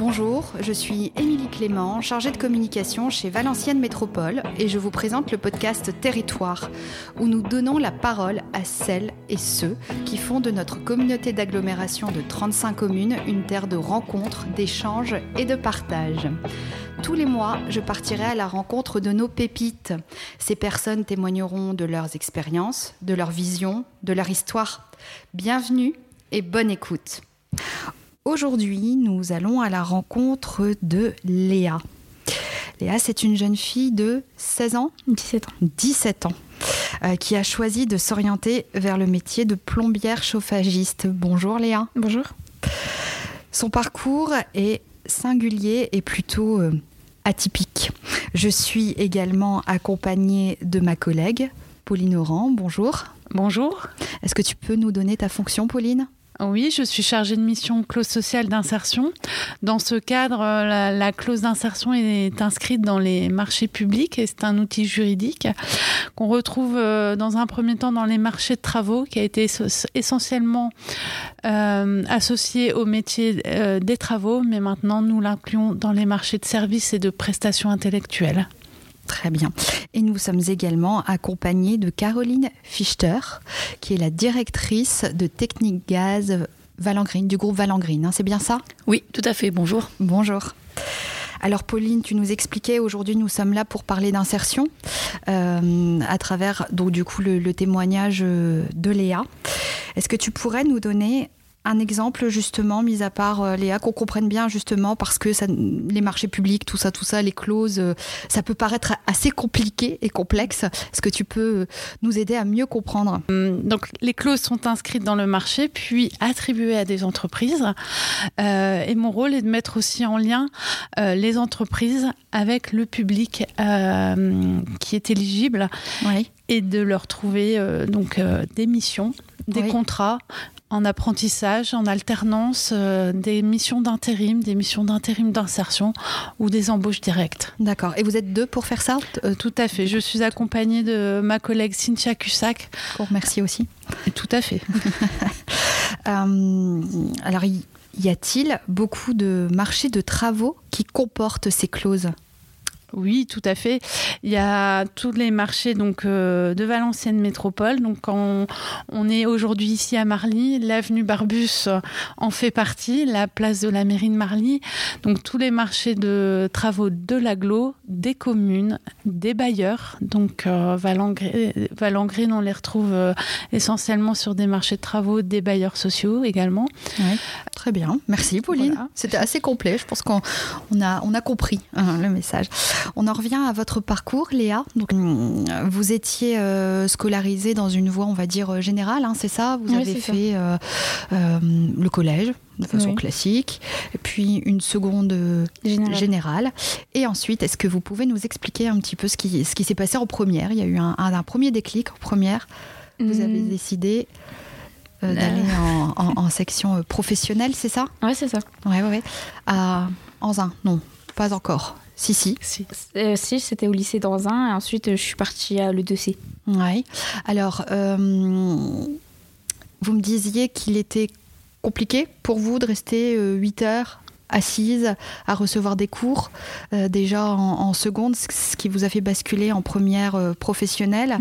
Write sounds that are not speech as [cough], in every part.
Bonjour, je suis Émilie Clément, chargée de communication chez Valenciennes Métropole et je vous présente le podcast Territoire où nous donnons la parole à celles et ceux qui font de notre communauté d'agglomération de 35 communes une terre de rencontres, d'échanges et de partage. Tous les mois, je partirai à la rencontre de nos pépites. Ces personnes témoigneront de leurs expériences, de leur vision, de leur histoire. Bienvenue et bonne écoute. Aujourd'hui, nous allons à la rencontre de Léa. Léa, c'est une jeune fille de 16 ans? 17 ans. 17 ans. euh, qui a choisi de s'orienter vers le métier de plombière chauffagiste. Bonjour Léa. Bonjour. Son parcours est singulier et plutôt euh, atypique. Je suis également accompagnée de ma collègue Pauline Oran. Bonjour. Bonjour. Est-ce que tu peux nous donner ta fonction, Pauline? Oui, je suis chargée de mission clause sociale d'insertion. Dans ce cadre, euh, la, la clause d'insertion est inscrite dans les marchés publics et c'est un outil juridique qu'on retrouve euh, dans un premier temps dans les marchés de travaux qui a été es- essentiellement euh, associé au métier des travaux, mais maintenant nous l'incluons dans les marchés de services et de prestations intellectuelles. Très bien. Et nous sommes également accompagnés de Caroline Fichter, qui est la directrice de Technique Gaz Valangrine, du groupe Valangrine. hein, c'est bien ça? Oui, tout à fait. Bonjour. Bonjour. Alors Pauline, tu nous expliquais aujourd'hui nous sommes là pour parler d'insertion euh, à travers donc du coup le, le témoignage euh, de Léa. Est-ce que tu pourrais nous donner un exemple justement, mis à part euh, Léa, qu'on comprenne bien justement parce que ça, les marchés publics, tout ça, tout ça, les clauses, euh, ça peut paraître assez compliqué et complexe. Est-ce que tu peux euh, nous aider à mieux comprendre? Hum, Donc, les clauses sont inscrites dans le marché, puis attribuées à des entreprises. Euh, et mon rôle est de mettre aussi en lien euh, les entreprises avec le public euh, qui est éligible Oui. et de leur trouver donc des missions, des Oui. contrats en apprentissage, en alternance, euh, des missions d'intérim, des missions d'intérim d'insertion ou des embauches directes. D'accord. Et vous êtes deux pour faire ça Euh, Tout à fait. Je suis accompagnée de ma collègue Cynthia Cussac. Qu'on remercie aussi. Tout à fait. [laughs] Euh, alors, y, y a-t-il beaucoup de marchés de travaux qui comportent ces clauses? Oui, tout à fait. Il y a tous les marchés donc euh, de Valenciennes Métropole. Donc, on, on est aujourd'hui ici à Marly, l'avenue Barbus en fait partie, la place de la mairie de Marly. Donc, tous les marchés de travaux de l'agglo, des communes, des bailleurs. Donc, euh, on les retrouve euh, essentiellement sur des marchés de travaux, des bailleurs sociaux également. Très bien, merci Pauline. Voilà. C'était assez complet, je pense qu'on on a, on a compris hein, le message. On en revient à votre parcours, Léa. Donc, hum, vous étiez euh, scolarisée dans une voie, on va dire, euh, générale, hein, c'est ça? Vous Oui, avez fait euh, euh, le collège de façon Oui. classique, puis une seconde Général. générale. Et ensuite, est-ce que vous pouvez nous expliquer un petit peu ce qui, ce qui s'est passé en première? Il y a eu un, un- un premier déclic en première. Vous avez Mm. décidé euh, Euh. d'aller en, en- en section professionnelle, c'est ça? Ouais, c'est ça. Ouais, ouais, ouais. À Anzin, non, pas encore. Si, si. Si. Euh, si, c'était au lycée d'Anzin et ensuite euh, je suis partie à l'E2C. Ouais. Alors, euh, vous me disiez qu'il était compliqué pour vous de rester 8 heures assise à recevoir des cours euh, déjà en, en seconde, ce- qui vous a fait basculer en première euh, professionnelle.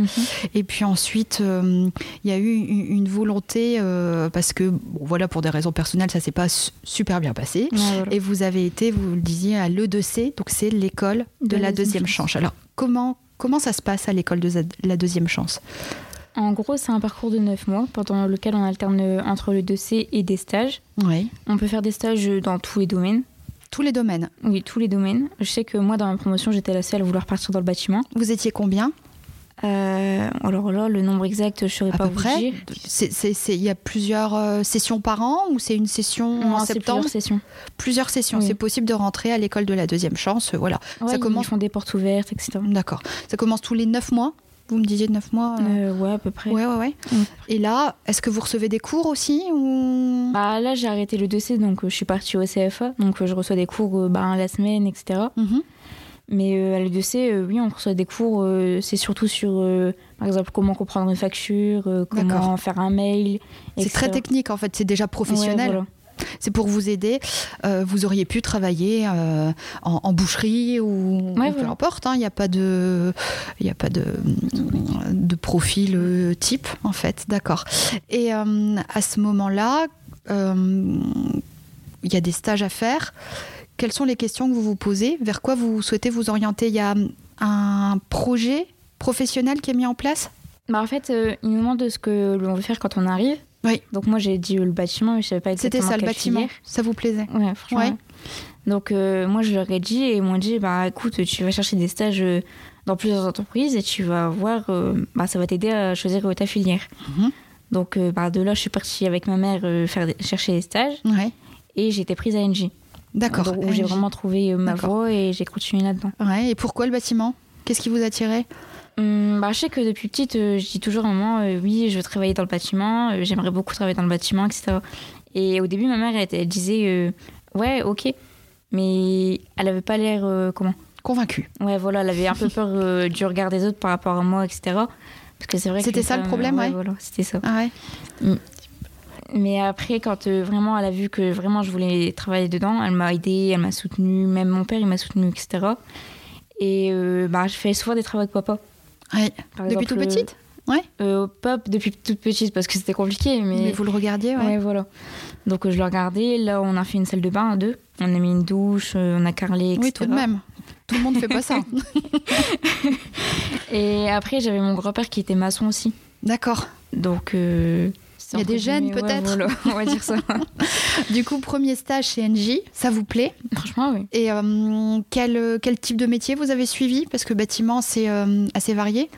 Et puis ensuite, euh, il y a eu une, une volonté, parce que, bon, voilà, pour des raisons personnelles, ça s'est pas su- super bien passé. Voilà. Et vous avez été, vous le disiez, à l'E2C, donc c'est l'école de, la deuxième chance. Alors, comment, comment ça se passe à l'école de la deuxième chance? En gros, c'est un parcours de 9 mois pendant lequel on alterne euh, entre le 2C et des stages. Oui. On peut faire des stages euh, dans tous les domaines. Tous les domaines. Oui, tous les domaines. Je sais que moi, dans ma promotion, j'étais la seule à vouloir partir dans le bâtiment. Vous étiez combien? Euh, alors là, le nombre exact, je ne saurais À pas peu vous près Il y a plusieurs euh, sessions par an ou c'est une session Non, en septembre? plusieurs sessions. Plusieurs sessions. Oui. C'est possible de rentrer à l'école de la deuxième chance. Voilà. Ouais, ça ils commence. font des portes ouvertes, etc. D'accord. Ça commence tous les neuf mois? Vous me disiez neuf mois euh, Euh, ouais, à peu près. Ouais, ouais, ouais. Mm. Et là, est-ce que vous recevez des cours aussi ou... Bah, là, j'ai arrêté le 2C, donc euh, je suis partie au CFA. Donc, euh, je reçois des cours bah, la semaine, etc. Mhm. Mais euh, à l'E2C, euh, oui, on reçoit des cours. euh, c'est surtout sur, par exemple, comment comprendre une facture, comment faire un mail. C'est très technique en fait, c'est déjà professionnel. Ouais, voilà. C'est pour vous aider. Euh, vous auriez pu travailler euh, en, en boucherie ou, Ouais, ou peu importe. hein. Il n'y a pas de, il a pas de, de profil euh, type en fait. D'accord. Et euh, à ce moment-là, il y a des stages à faire. Quelles sont les questions que vous vous posez? Vers quoi vous souhaitez vous orienter? Il y a un projet professionnel qui est mis en place? Bah, en fait, ils nous demandent de ce que l'on veut faire quand on arrive. Oui. Donc moi, j'ai dit euh, le bâtiment, mais je savais pas C'était exactement ça le bâtiment. filière. Ça vous plaisait Ouais, franchement. Ouais. Donc euh, moi, je leur ai dit et ils m'ont dit, bah écoute, tu vas chercher des stages euh, dans plusieurs entreprises et tu vas voir, euh, bah, ça va t'aider à choisir ta filière. Mhm. Donc euh, bah, de là, je suis partie avec ma mère faire des- chercher des stages Ouais. et j'ai été prise à NJ. D'accord. Donc, où j'ai vraiment trouvé ma voie et j'ai continué là-dedans. Ouais, et pourquoi le bâtiment? Qu'est-ce qui vous attirait Hum, bah, je sais que depuis petite, euh, je dis toujours à maman, euh, oui, je veux travailler dans le bâtiment, euh, j'aimerais beaucoup travailler dans le bâtiment, etc. Et au début, ma mère, elle, elle disait, euh, ouais, ok, mais elle avait pas l'air, comment? Convaincu. Ouais, voilà, elle avait un peu [laughs] peur du regard des autres par rapport à moi, etc. Parce que c'est vrai C'était ça le problème, ouais. voilà, c'était ça. Ah ouais. Mais après, quand vraiment elle a vu que vraiment je voulais travailler dedans, elle m'a aidée, elle m'a soutenue, même mon père, il m'a soutenue, etc. Et bah, je fais souvent des travaux avec papa. Ouais. Par Depuis exemple, tout petite Ouais. euh, Pop depuis toute petite parce que c'était compliqué, mais, Mais vous le regardiez, ouais. ouais, voilà. Donc euh, je le regardais. Là, on a fait une salle de bain à deux. On a mis une douche, euh, on a carrelé, etc. Oui, tout de même. Tout le monde fait pas ça. [laughs] Et après, j'avais mon grand-père qui était maçon aussi. D'accord. Donc euh, Il y a des ouais, peut-être on va dire ça. [laughs] Du coup, premier stage chez NJ, ça vous plaît? Franchement, oui. Et euh, quel, quel type de métier vous avez suivi? Parce que bâtiment, c'est euh, assez varié.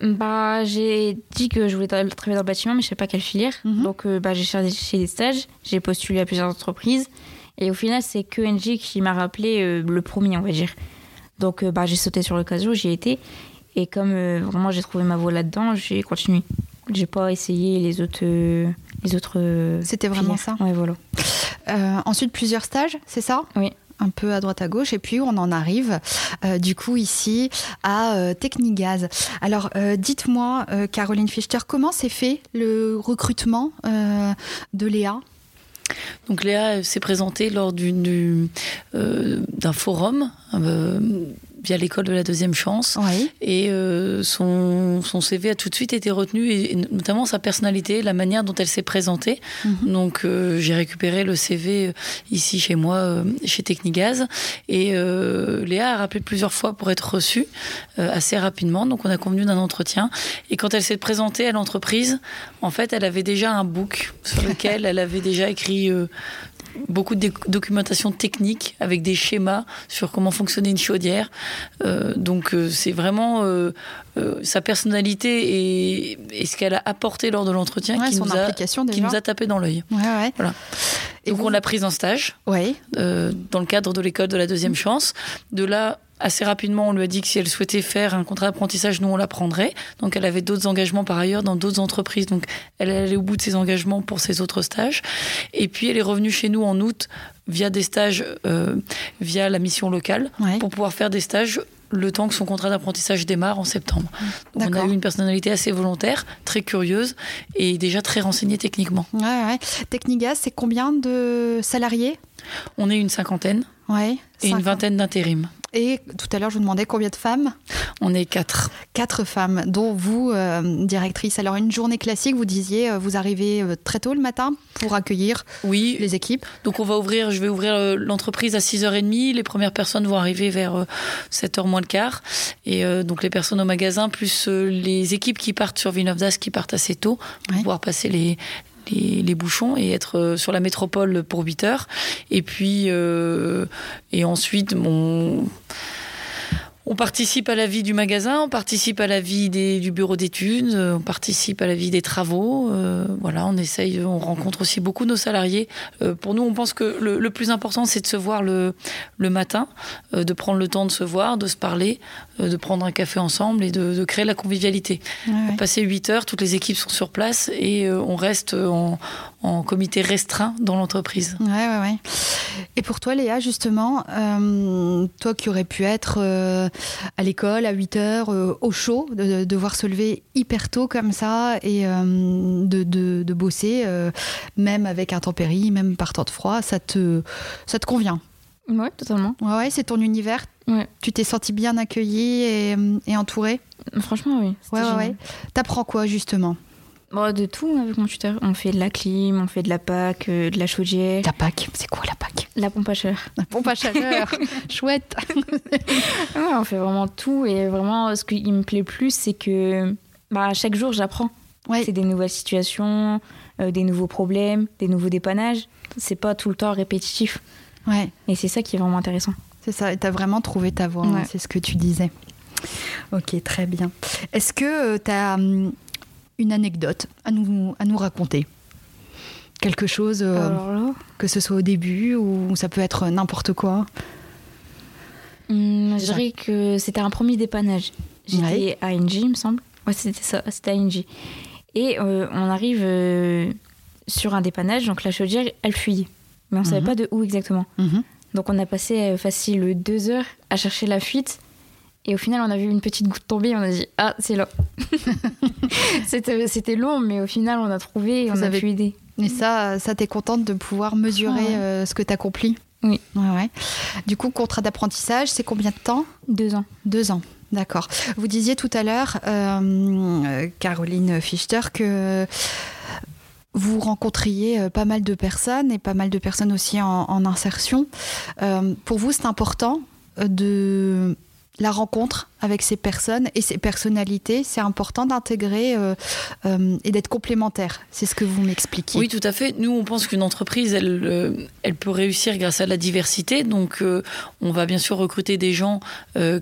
Bah, j'ai dit que je voulais tra- travailler dans le bâtiment, mais je sais pas quelle filière. Mhm. Donc, euh, bah, j'ai cherché des stages, j'ai postulé à plusieurs entreprises. Et au final, c'est que NJ qui m'a rappelé euh, le premier, on va dire. Donc, euh, bah, j'ai sauté sur l'occasion, j'y ai été. Et comme euh, vraiment j'ai trouvé ma voie là-dedans, j'ai continué. J'ai pas essayé les autres. les autres C'était vraiment filières. ça. Ouais, voilà. Euh, ensuite, plusieurs stages, c'est ça? Oui. Un peu à droite à gauche. Et puis, on en arrive, euh, du coup, ici, à euh, Technigaz. Alors, euh, dites-moi, euh, Caroline Fichter, comment s'est fait le recrutement euh, de Léa? Donc Léa s'est présentée lors euh, d'un forum euh, via l'école de la deuxième chance. Oui. Et euh, son, son CV a tout de suite été retenu, et, et notamment sa personnalité, la manière dont elle s'est présentée. Mhm. Donc euh, j'ai récupéré le CV euh, ici chez moi, chez Technigaz. Et Léa a rappelé plusieurs fois pour être reçue assez rapidement. Donc on a convenu d'un entretien. Et quand elle s'est présentée à l'entreprise, en fait, elle avait déjà un book sur [laughs] lequel elle avait déjà écrit beaucoup de doc- documentation technique avec des schémas sur comment fonctionnait une chaudière. Euh, donc euh, c'est vraiment euh, euh, sa personnalité et, et ce qu'elle a apporté lors de l'entretien Ouais, qui, nous a, qui nous a tapé dans l'œil. Ouais, ouais. Voilà. Et donc vous- on l'a prise en stage Oui. dans le cadre de l'école de la deuxième chance. De là, assez rapidement, on lui a dit que si elle souhaitait faire un contrat d'apprentissage, nous on la prendrait. Donc elle avait d'autres engagements par ailleurs dans d'autres entreprises. Donc elle allait au bout de ses engagements pour ses autres stages. Et puis elle est revenue chez nous en août via des stages, euh, via la mission locale, Ouais. pour pouvoir faire des stages le temps que son contrat d'apprentissage démarre en septembre. Donc on a eu une personnalité assez volontaire, très curieuse et déjà très renseignée techniquement. Ouais, ouais. Technigaz, c'est combien de salariés? On est une cinquantaine Ouais. et une vingtaine d'intérim. Et tout à l'heure, je vous demandais combien de femmes On est quatre. Quatre femmes, dont vous, euh, directrice. Alors, une journée classique, vous disiez, euh, vous arrivez euh, très tôt le matin pour accueillir Oui, les équipes. donc on va ouvrir, je vais ouvrir l'entreprise à 6h30. Les premières personnes vont arriver vers euh, 7h moins le quart. Et euh, donc les personnes au magasin, plus les équipes qui partent sur Villeneuve d'Ascq qui partent assez tôt pour pouvoir passer les, les, bouchons et être euh, sur la métropole pour 8 heures. Et puis, euh, et ensuite, mon. On participe à la vie du magasin, on participe à la vie des, du bureau d'études, euh, on participe à la vie des travaux. euh, voilà, on essaye, on rencontre aussi beaucoup nos salariés. Euh, pour nous, on pense que le, le plus important, c'est de se voir le, le matin, euh, de prendre le temps de se voir, de se parler, euh, de prendre un café ensemble et de, de créer la convivialité. Ouais, ouais. Passer 8 heures, toutes les équipes sont sur place et euh, on reste en, en comité restreint dans l'entreprise. Ouais, ouais, ouais. Et pour toi, Léa, justement, euh, toi qui aurais pu être euh, à l'école à 8 heures, euh, au chaud, de, de devoir se lever hyper tôt comme ça et de, de, de bosser, même avec intempéries, même par temps de froid, ça te, ça te convient? Ouais, totalement. Ouais, ouais, c'est ton univers. Ouais. Tu t'es senti bien accueillie et, et entourée? Franchement, oui. Ouais, ouais, ouais. T'apprends quoi, justement? Bon, de tout avec mon tuteur. On fait de la clim, on fait de la PAC, euh, de la chaudière, La PAC, c'est quoi la PAC? La pompe à chaleur. La pompe à chaleur. [laughs] Chouette. [laughs] Ouais, on fait vraiment tout. Et vraiment, ce qui me plaît plus, c'est que bah, chaque jour, j'apprends. Ouais. C'est des nouvelles situations, euh, des nouveaux problèmes, des nouveaux dépannages. C'est pas tout le temps répétitif. Ouais. Et c'est ça qui est vraiment intéressant. C'est ça, et tu as vraiment trouvé ta voie, hein, c'est ce que tu disais. Ok, très bien. Est-ce que tu as une anecdote à nous, à nous raconter Quelque chose, euh, que ce soit au début ou ça peut être n'importe quoi hum, je dirais que c'était un premier dépannage. J'étais Ouais. à NG, il me semble. Ouais, c'était ça, c'était à NG. Et euh, on arrive euh, sur un dépannage, donc la chaudière, elle fuyait. Mais on savait Mhm. pas de où exactement. Donc on a passé facile deux heures à chercher la fuite. Et au final, on a vu une petite goutte tomber et on a dit Ah, c'est là. [laughs] c'était, long, mais au final, on a trouvé et Vous on a avez- pu aider. Et ça, ça t'es contente de pouvoir mesurer Ouais. euh, ce que tu accomplis Oui. Ouais, ouais. Du coup, contrat d'apprentissage, c'est combien de temps? Deux ans. Deux ans, d'accord. Vous disiez tout à l'heure, euh, euh, Caroline Fichter, que vous rencontriez pas mal de personnes et pas mal de personnes aussi en, en insertion. Euh, pour vous, c'est important de la rencontre avec ces personnes et ces personnalités. C'est important d'intégrer euh, euh, et d'être complémentaire. C'est ce que vous m'expliquiez. Oui, tout à fait. Nous, on pense qu'une entreprise, elle, euh, elle peut réussir grâce à la diversité. Donc, on va bien sûr recruter des gens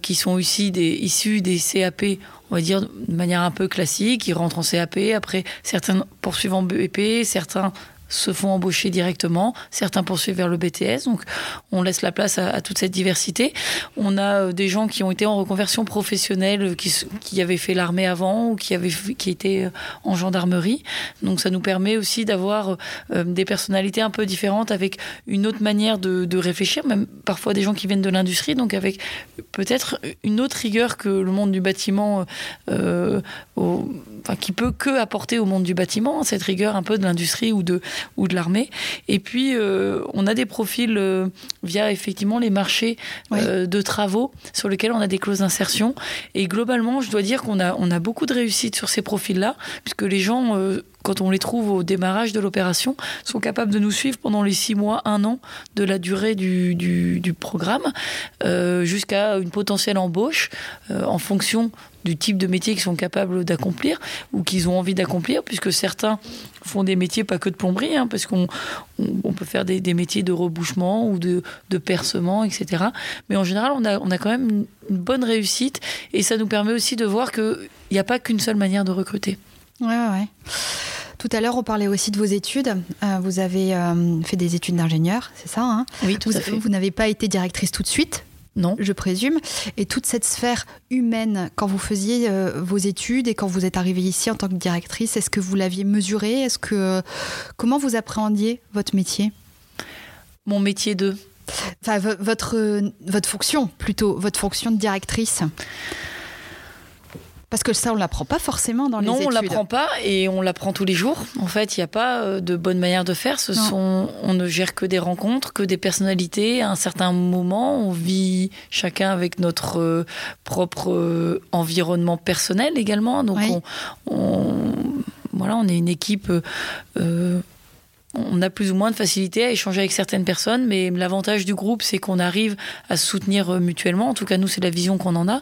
qui sont des, issus des CAP, on va dire de manière un peu classique. Ils rentrent en CAP, après certains poursuivent en BEP, certains se font embaucher directement, certains poursuivent vers le BTS. Donc, on laisse la place à, toute cette diversité. On a euh, des gens qui ont été en reconversion professionnelle, qui, qui avaient fait l'armée avant ou qui avaient qui étaient euh, en gendarmerie. Donc, ça nous permet aussi d'avoir euh, des personnalités un peu différentes avec une autre manière de, réfléchir, même parfois des gens qui viennent de l'industrie, donc avec peut-être une autre rigueur que le monde du bâtiment, enfin, qui peut que apporter au monde du bâtiment, cette rigueur un peu de l'industrie ou de, ou de l'armée. Et puis, euh, on a des profils euh, via effectivement les marchés euh, de travaux sur lesquels on a des clauses d'insertion. Et globalement, je dois dire qu'on a, on a beaucoup de réussite sur ces profils-là, puisque les gens, quand on les trouve au démarrage de l'opération, sont capables de nous suivre pendant les six mois, un an de la durée du, du, programme, euh, jusqu'à une potentielle embauche euh, en fonction du type de métier qu'ils sont capables d'accomplir ou qu'ils ont envie d'accomplir, puisque certains font des métiers pas que de plomberie, hein, parce qu'on on, on peut faire des, des métiers de rebouchement ou de, de percement, etc. Mais en général, on a, on a quand même une, une bonne réussite et ça nous permet aussi de voir qu'il n'y a pas qu'une seule manière de recruter. Ouais, ouais. Tout à l'heure, on parlait aussi de vos études. Euh, vous avez euh, fait des études d'ingénieur, c'est ça hein? Oui, tout vous, à fait. vous n'avez pas été directrice tout de suite, Non. je présume. Et toute cette sphère humaine, quand vous faisiez euh, vos études et quand vous êtes arrivée ici en tant que directrice, est-ce que vous l'aviez mesurée? Est-ce que comment vous appréhendiez votre métier? Mon métier de. Enfin, vo- votre votre fonction plutôt, votre fonction de directrice. Parce que ça, on l'apprend pas forcément dans non, les on études. l'apprend pas et on l'apprend tous les jours. En fait, il n'y a pas euh, de bonne manière de faire. Ce Non. sont, on ne gère que des rencontres, que des personnalités. À un certain moment, on vit chacun avec notre euh, propre euh, environnement personnel également. Donc, Oui. on, on- voilà, on est une équipe. euh, on a plus ou moins de facilité à échanger avec certaines personnes, mais l'avantage du groupe, c'est qu'on arrive à se soutenir euh, mutuellement. En tout cas, nous, c'est la vision qu'on en a.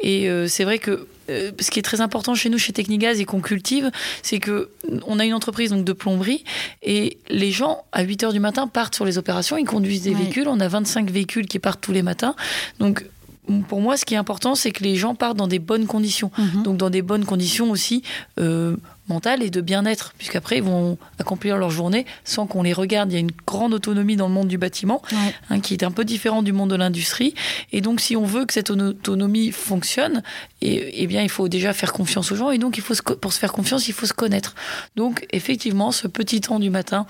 Et euh, c'est vrai que euh, ce qui est très important chez nous, chez Technigaz et qu'on cultive, c'est que on a une entreprise donc de plomberie et les gens à 8 heures du matin partent sur les opérations, ils conduisent des Ouais. véhicules. On a 25 véhicules qui partent tous les matins. Donc pour moi, ce qui est important, c'est que les gens partent dans des bonnes conditions. Mhm. Donc dans des bonnes conditions aussi euh, mentale et de bien-être, puisqu'après ils vont accomplir leur journée sans qu'on les regarde. Il y a une grande autonomie dans le monde du bâtiment, hein, qui est un peu différent du monde de l'industrie. Et donc, si on veut que cette autonomie fonctionne, et, eh bien, il faut déjà faire confiance aux gens. Et donc, il faut pour se faire confiance, il faut se connaître. Donc, effectivement, ce petit temps du matin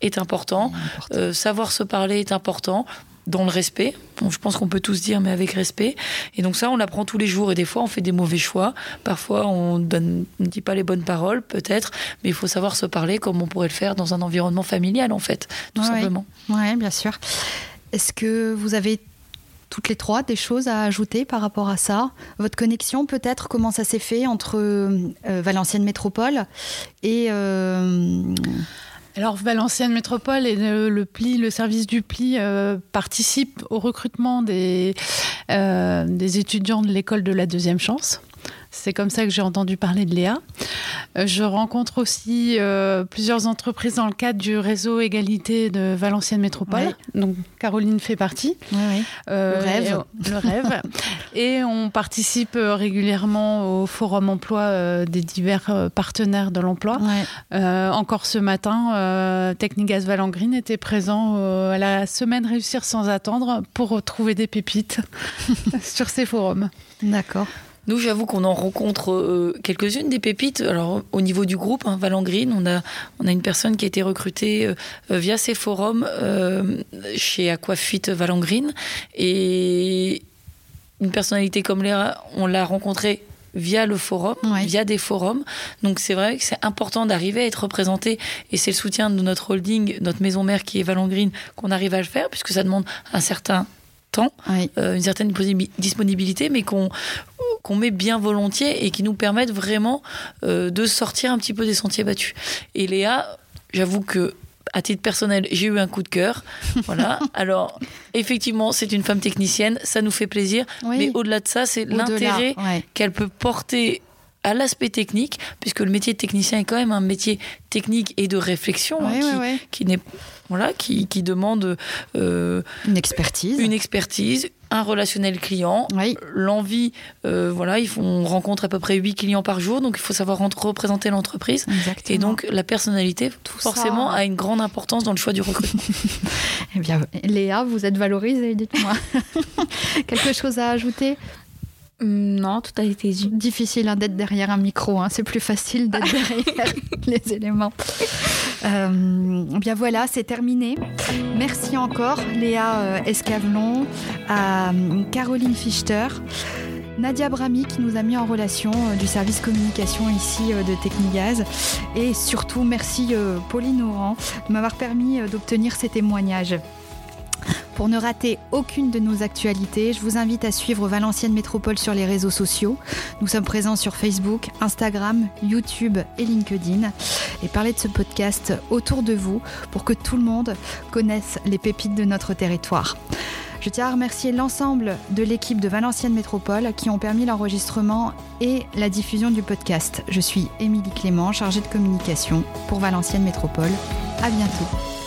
est important. Euh, savoir se parler est important dans le respect. je pense qu'on peut tous dire, mais avec respect. Et donc ça, on l'apprend tous les jours. Et des fois, on fait des mauvais choix. Parfois, on ne dit pas les bonnes paroles, peut-être. Mais il faut savoir se parler comme on pourrait le faire dans un environnement familial, en fait, tout simplement. Oui, bien sûr. Est-ce que vous avez toutes les trois des choses à ajouter par rapport à ça? Votre connexion, peut-être, comment ça s'est fait entre euh, Valenciennes Métropole et... Euh, alors Valenciennes Métropole et le, service du pli euh, participe au recrutement euh, des étudiants de l'école de la deuxième chance. C'est comme ça que j'ai entendu parler de Léa. Euh, je rencontre aussi euh, plusieurs entreprises dans le cadre du réseau égalité de Valenciennes Métropole. Donc Caroline fait partie. Euh, le rêve. Et, le rêve. et on [laughs] participe régulièrement au forum emploi des divers partenaires de l'emploi. encore ce matin, Technigas Valangrine était présent à la semaine Réussir sans attendre pour trouver des pépites [laughs] sur ces forums. D'accord. Nous, j'avoue qu'on en rencontre euh, quelques-unes des pépites. Alors, au niveau du groupe, hein, Valangrine, on a, on a une personne qui a été recrutée euh, via ces forums euh, chez Aquafit Valangrine. Et une personnalité comme Léa, on l'a rencontrée via le forum, via des forums. Donc c'est vrai que c'est important d'arriver à être représenté et c'est le soutien de notre holding, notre maison mère qui est Valangrine, qu'on arrive à le faire puisque ça demande un certain temps, une certaine disponibilité, mais qu'on qu'on met bien volontiers et qui nous permettent vraiment euh, de sortir un petit peu des sentiers battus. Et Léa, j'avoue que à titre personnel, j'ai eu un coup de cœur. Voilà. [laughs] Alors, effectivement, c'est une femme technicienne, ça nous fait plaisir. Mais au-delà de ça, c'est l'intérêt qu'elle peut porter à l'aspect technique, puisque le métier de technicien est quand même un métier technique et de réflexion hein, qui, n'est voilà, qui, qui demande euh, une expertise, une expertise, un relationnel client, l'envie, euh, voilà, ils font, on rencontre à peu près 8 clients par jour, donc il faut savoir représenter l'entreprise. Et donc la personnalité, forcément, a une grande importance dans le choix du recrutement. [laughs] eh bien, Léa, vous êtes valorisée, dites-moi. [laughs] Quelque chose à ajouter? Non, tout a été dit. Difficile hein, d'être derrière un micro, hein. c'est plus facile d'être [laughs] derrière les éléments. Euh, bien voilà, c'est terminé. Merci encore Léa euh, Escavelon, à euh, Caroline Fichter. Nadia Brami qui nous a mis en relation du service communication ici de Technigaz et surtout merci Pauline Oran de m'avoir permis d'obtenir ces témoignages. Pour ne rater aucune de nos actualités, je vous invite à suivre Valenciennes Métropole sur les réseaux sociaux. Nous sommes présents sur Facebook, Instagram, YouTube et LinkedIn. Et parlez de ce podcast autour de vous pour que tout le monde connaisse les pépites de notre territoire. Je tiens à remercier l'ensemble de l'équipe de Valenciennes Métropole qui ont permis l'enregistrement et la diffusion du podcast. Je suis Émilie Clément, chargée de communication pour Valenciennes Métropole. À bientôt.